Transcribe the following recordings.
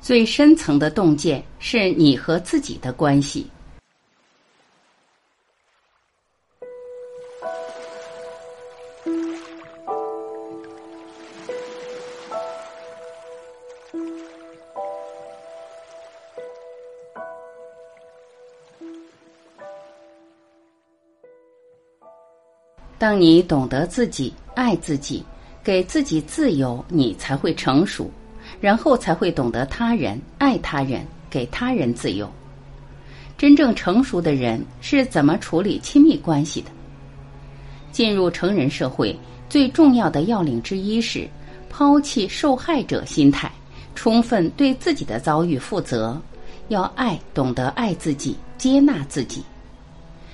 最深层的洞见是你和自己的关系。当你懂得自己、爱自己，给自己自由，你才会成熟，然后才会懂得他人、爱他人，给他人自由。真正成熟的人是怎么处理亲密关系的？进入成人社会最重要的要领之一是抛弃受害者心态，充分对自己的遭遇负责，要爱，懂得爱自己，接纳自己。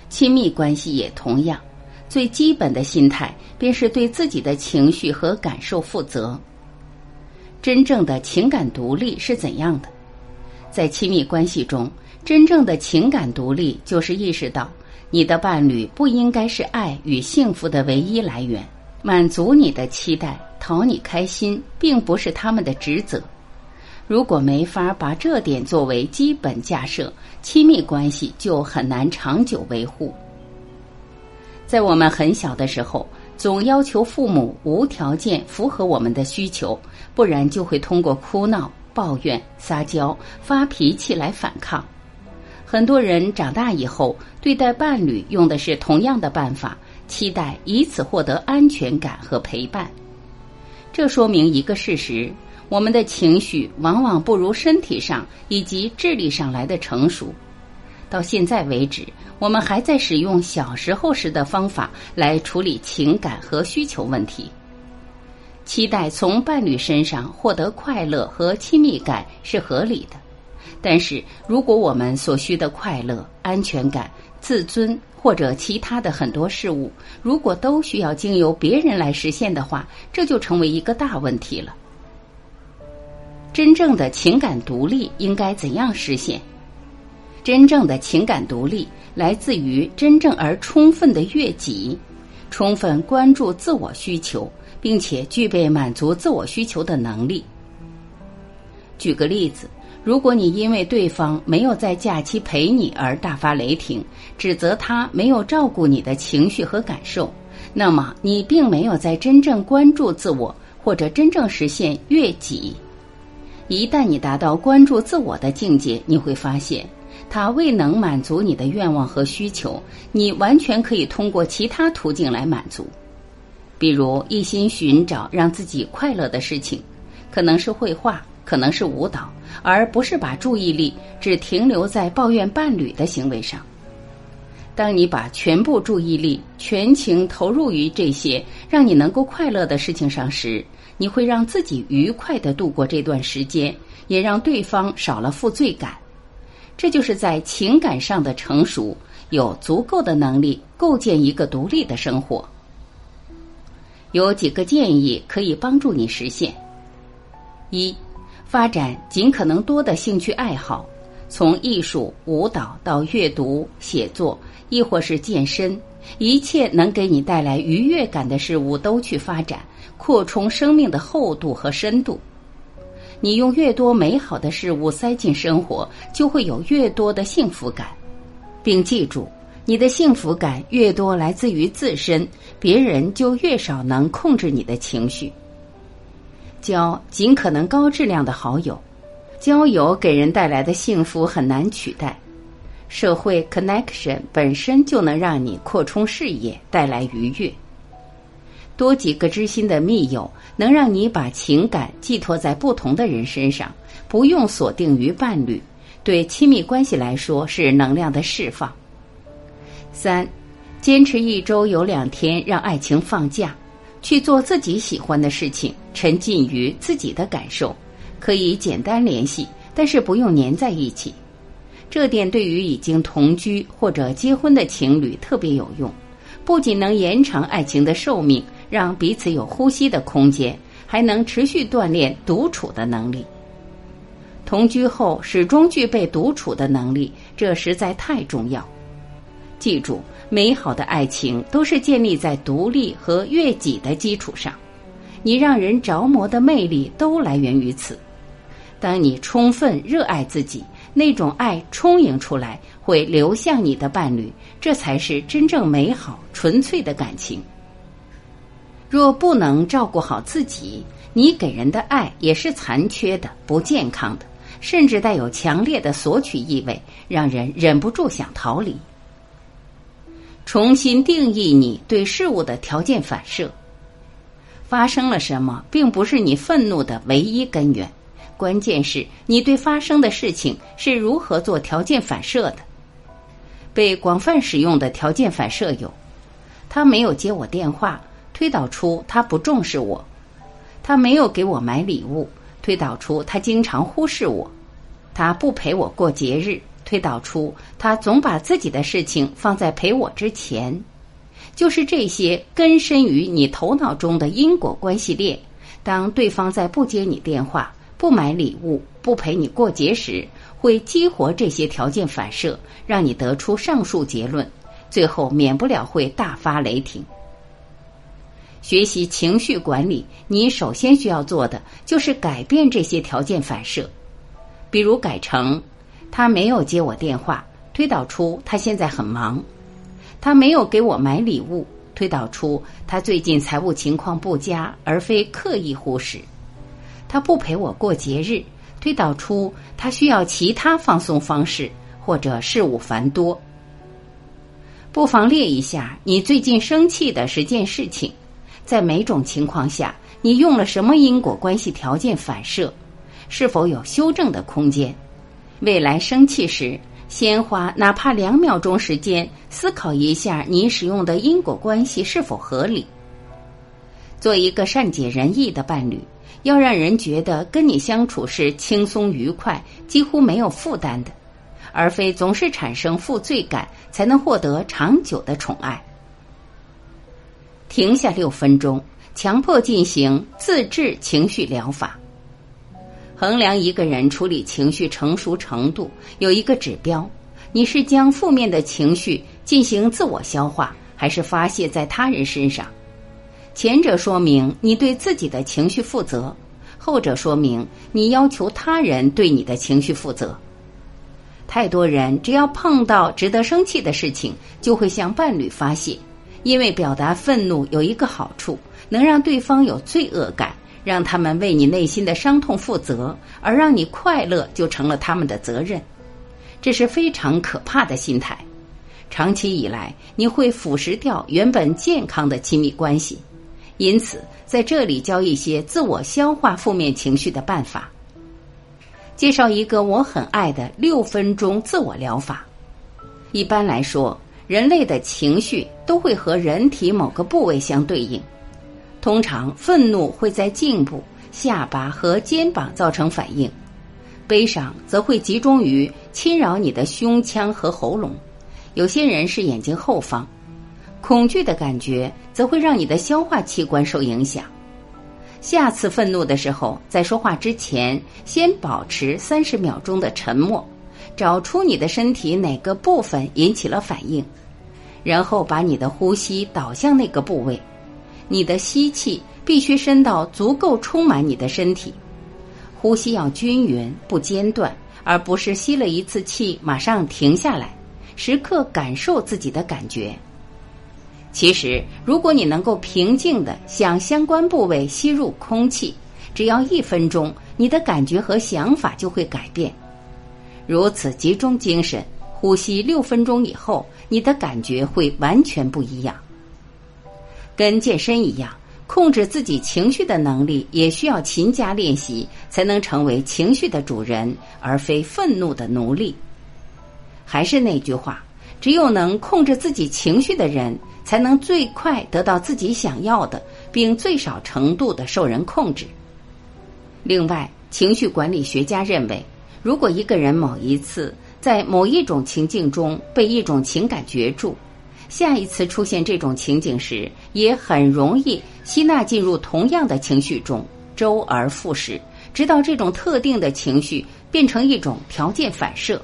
亲密关系也同样。最基本的心态便是对自己的情绪和感受负责。真正的情感独立是怎样的？在亲密关系中，真正的情感独立就是意识到你的伴侣不应该是爱与幸福的唯一来源，满足你的期待、讨你开心，并不是他们的职责。如果没法把这点作为基本架设，亲密关系就很难长久维护。在我们很小的时候，总要求父母无条件符合我们的需求，不然就会通过哭闹、抱怨、撒娇、发脾气来反抗。很多人长大以后对待伴侣用的是同样的办法，期待以此获得安全感和陪伴。这说明一个事实：我们的情绪往往不如身体上以及智力上来的成熟。到现在为止。我们还在使用小时候时的方法来处理情感和需求问题，期待从伴侣身上获得快乐和亲密感是合理的。但是，如果我们所需的快乐、安全感、自尊或者其他的很多事物，如果都需要经由别人来实现的话，这就成为一个大问题了。真正的情感独立应该怎样实现？真正的情感独立。来自于真正而充分的悦己，充分关注自我需求，并且具备满足自我需求的能力。举个例子，如果你因为对方没有在假期陪你而大发雷霆，指责他没有照顾你的情绪和感受，那么你并没有在真正关注自我，或者真正实现悦己。一旦你达到关注自我的境界，你会发现。他未能满足你的愿望和需求，你完全可以通过其他途径来满足，比如一心寻找让自己快乐的事情，可能是绘画，可能是舞蹈，而不是把注意力只停留在抱怨伴侣的行为上。当你把全部注意力全情投入于这些让你能够快乐的事情上时，你会让自己愉快的度过这段时间，也让对方少了负罪感。这就是在情感上的成熟，有足够的能力构建一个独立的生活。有几个建议可以帮助你实现：一、发展尽可能多的兴趣爱好，从艺术、舞蹈到阅读、写作，亦或是健身，一切能给你带来愉悦感的事物都去发展，扩充生命的厚度和深度。你用越多美好的事物塞进生活，就会有越多的幸福感，并记住，你的幸福感越多来自于自身，别人就越少能控制你的情绪。交尽可能高质量的好友，交友给人带来的幸福很难取代。社会 connection 本身就能让你扩充视野，带来愉悦。多几个知心的密友，能让你把情感寄托在不同的人身上，不用锁定于伴侣。对亲密关系来说，是能量的释放。三，坚持一周有两天让爱情放假，去做自己喜欢的事情，沉浸于自己的感受。可以简单联系，但是不用粘在一起。这点对于已经同居或者结婚的情侣特别有用，不仅能延长爱情的寿命。让彼此有呼吸的空间，还能持续锻炼独处的能力。同居后始终具备独处的能力，这实在太重要。记住，美好的爱情都是建立在独立和悦己的基础上。你让人着魔的魅力都来源于此。当你充分热爱自己，那种爱充盈出来，会流向你的伴侣，这才是真正美好、纯粹的感情。若不能照顾好自己，你给人的爱也是残缺的、不健康的，甚至带有强烈的索取意味，让人忍不住想逃离。重新定义你对事物的条件反射。发生了什么，并不是你愤怒的唯一根源，关键是你对发生的事情是如何做条件反射的。被广泛使用的条件反射有：他没有接我电话，推导出他不重视我；他没有给我买礼物，推导出他经常忽视我；他不陪我过节日。推导出他总把自己的事情放在陪我之前，就是这些根深于你头脑中的因果关系链。当对方在不接你电话、不买礼物、不陪你过节时，会激活这些条件反射，让你得出上述结论，最后免不了会大发雷霆。学习情绪管理，你首先需要做的就是改变这些条件反射，比如改成。他没有接我电话，推导出他现在很忙；他没有给我买礼物，推导出他最近财务情况不佳，而非刻意忽视；他不陪我过节日，推导出他需要其他放松方式或者事务繁多。不妨列一下你最近生气的十件事情，在每种情况下你用了什么因果关系条件反射，是否有修正的空间？未来生气时，先花哪怕两秒钟时间思考一下，你使用的因果关系是否合理。做一个善解人意的伴侣，要让人觉得跟你相处是轻松愉快、几乎没有负担的，而非总是产生负罪感，才能获得长久的宠爱。停下六分钟，强迫进行自制情绪疗法。衡量一个人处理情绪成熟程度，有一个指标：你是将负面的情绪进行自我消化，还是发泄在他人身上？前者说明你对自己的情绪负责，后者说明你要求他人对你的情绪负责。太多人只要碰到值得生气的事情，就会向伴侣发泄，因为表达愤怒有一个好处，能让对方有罪恶感。让他们为你内心的伤痛负责，而让你快乐就成了他们的责任，这是非常可怕的心态。长期以来，你会腐蚀掉原本健康的亲密关系。因此，在这里教一些自我消化负面情绪的办法。介绍一个我很爱的六分钟自我疗法。一般来说，人类的情绪都会和人体某个部位相对应。通常，愤怒会在颈部、下巴和肩膀造成反应；悲伤则会集中于侵扰你的胸腔和喉咙，有些人是眼睛后方；恐惧的感觉则会让你的消化器官受影响。下次愤怒的时候，在说话之前，先保持三十秒钟的沉默，找出你的身体哪个部分引起了反应，然后把你的呼吸导向那个部位。你的吸气必须伸到足够充满你的身体，呼吸要均匀不间断，而不是吸了一次气马上停下来。时刻感受自己的感觉。其实，如果你能够平静的向相关部位吸入空气，只要一分钟，你的感觉和想法就会改变。如此集中精神，呼吸六分钟以后，你的感觉会完全不一样。跟健身一样，控制自己情绪的能力也需要勤加练习，才能成为情绪的主人，而非愤怒的奴隶。还是那句话，只有能控制自己情绪的人，才能最快得到自己想要的，并最少程度的受人控制。另外，情绪管理学家认为，如果一个人某一次在某一种情境中被一种情感攫住，下一次出现这种情景时，也很容易吸纳进入同样的情绪中，周而复始，直到这种特定的情绪变成一种条件反射。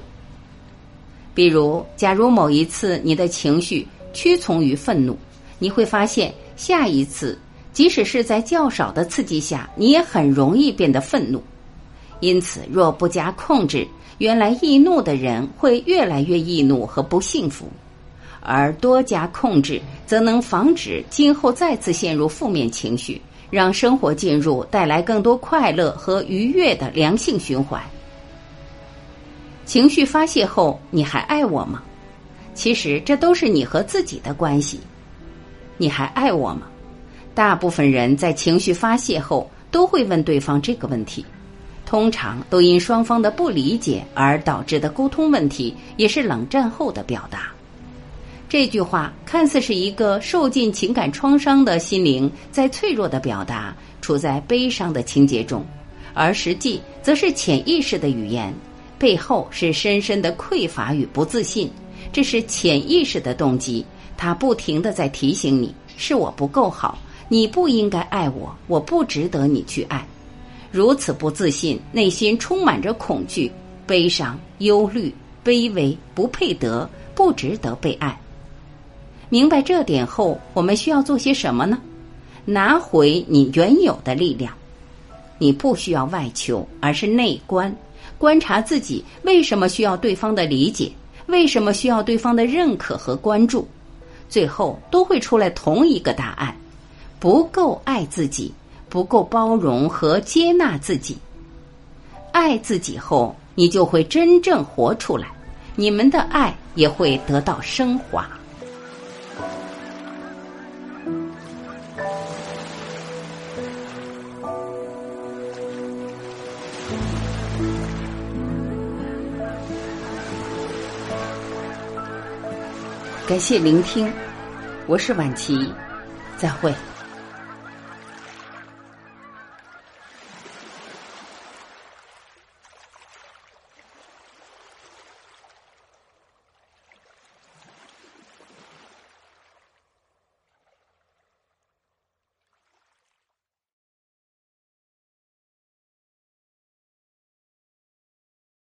比如，假如某一次你的情绪屈从于愤怒，你会发现下一次，即使是在较少的刺激下，你也很容易变得愤怒。因此，若不加控制，原来易怒的人会越来越易怒和不幸福；而多加控制，则能防止今后再次陷入负面情绪，让生活进入带来更多快乐和愉悦的良性循环。情绪发泄后，你还爱我吗？其实，这都是你和自己的关系。你还爱我吗？大部分人在情绪发泄后都会问对方这个问题，通常都因双方的不理解而导致的沟通问题，也是冷战后的表达。这句话看似是一个受尽情感创伤的心灵在脆弱的表达，处在悲伤的情节中，而实际则是潜意识的语言，背后是深深的匮乏与不自信。这是潜意识的动机，它不停的在提醒你：是我不够好。你不应该爱我，我不值得你去爱。如此不自信，内心充满着恐惧、悲伤、忧虑、卑微，不配得，不值得被爱。明白这点后，我们需要做些什么呢？拿回你原有的力量。你不需要外求，而是内观，观察自己为什么需要对方的理解，为什么需要对方的认可和关注，最后都会出来同一个答案。不够爱自己，不够包容和接纳自己。爱自己后，你就会真正活出来，你们的爱也会得到升华。感谢聆听，我是婉琪。再会。